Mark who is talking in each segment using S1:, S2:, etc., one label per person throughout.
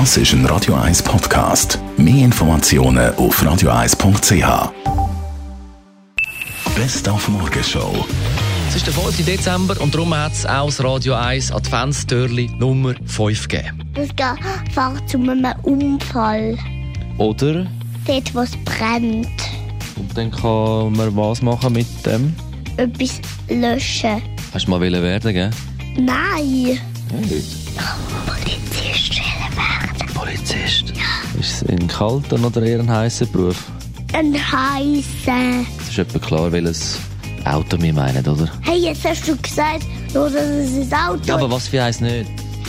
S1: Das ist ein Radio 1 Podcast. Mehr Informationen auf radio1.ch. Best auf Morgenshow.
S2: Es ist der 5. Dezember und darum hat es auch das Radio 1 Adventstürli Nummer 5 gegeben.
S3: Es geht zu einem Unfall.
S2: Oder?
S3: Dort, wo es brennt.
S2: Und dann kann man was machen mit dem?
S3: Etwas löschen.
S2: Hast du mal werden, gell?
S3: Nein.
S2: Nicht.
S3: Polizist will werden.
S2: Polizist? Ja. Ist es ein kalter oder eher ein heißer Beruf?
S3: Ein heißer.
S2: Es ist etwa klar, welches Auto wir meinen, oder?
S3: Hey, jetzt hast du gesagt, nur dass es ein Auto
S2: Ja, aber was für eins nicht?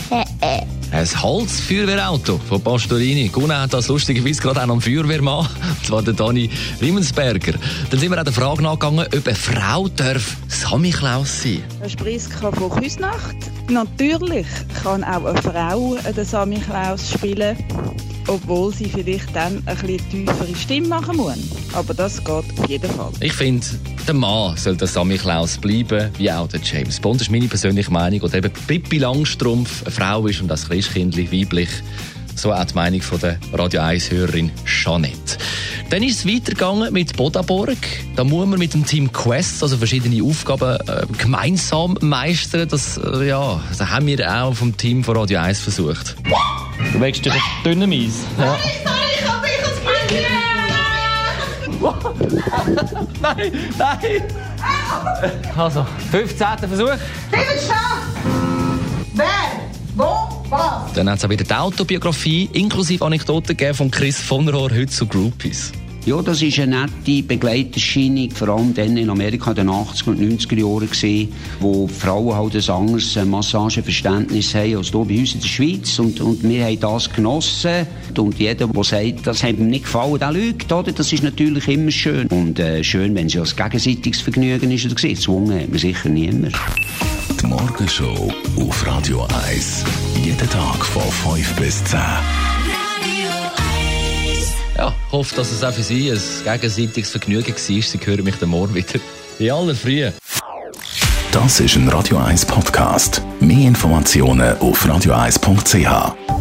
S3: Äh, äh.
S2: Ein Holzfeuerwehrauto von Pastorini. Gunnar hat das lustigerweise gerade auch noch Feuerwehrmann, und zwar der Dani Riemensberger. Dann sind wir auch der Frage nachgegangen, ob eine Frau darf Samichlaus sein
S4: Eine Spriska von Küsnacht. Natürlich kann auch eine Frau den Samichlaus spielen, obwohl sie vielleicht dann ein bisschen tiefere Stimme machen muss. Aber das geht auf jeden Fall.
S2: Ich finde, der Mann soll der Samichlaus bleiben, wie auch der James Bond. Das ist meine persönliche Meinung. Oder eben Pippi Langstrumpf eine Frau ist und das Christkindli weiblich. So auch die Meinung von der Radio 1-Hörerin Jeanette. Dann ist es weitergegangen mit Bodaborg. Da muss man mit dem Team Quest also verschiedene Aufgaben äh, gemeinsam meistern. Das, äh, ja, das haben wir auch vom Team von Radio 1 versucht. Du wächst durch dünnem Eis. Ja. nein, nein! Also, 15. Versuch.
S5: Wer? Wo? Was?
S2: Dann hat es auch wieder die Autobiografie inklusive Anekdoten von Chris von Rohr heute zu Groupies.
S6: Ja, das ist eine nette Begleiterscheinung, vor allem dann in Amerika in den 80er und 90er Jahren gewesen, wo Frauen halt ein anderes äh, Massageverständnis haben als hier bei uns in der Schweiz und, und wir haben das genossen und jeder, der sagt, das hat ihm nicht gefallen, der lügt, oder? Das ist natürlich immer schön und äh, schön, wenn es ein gegenseitiges Vergnügen ist, oder gezwungen hat man sicher niemand.
S1: Die Morgenshow auf Radio 1. Jeden Tag von 5 bis 10.
S2: Ja, ich hoffe, dass es auch für Sie ein gegenseitiges Vergnügen war. Sie hören mich dann morgen wieder. In aller Frühe.
S1: Das ist ein Radio 1 Podcast. Mehr Informationen auf radio1.ch.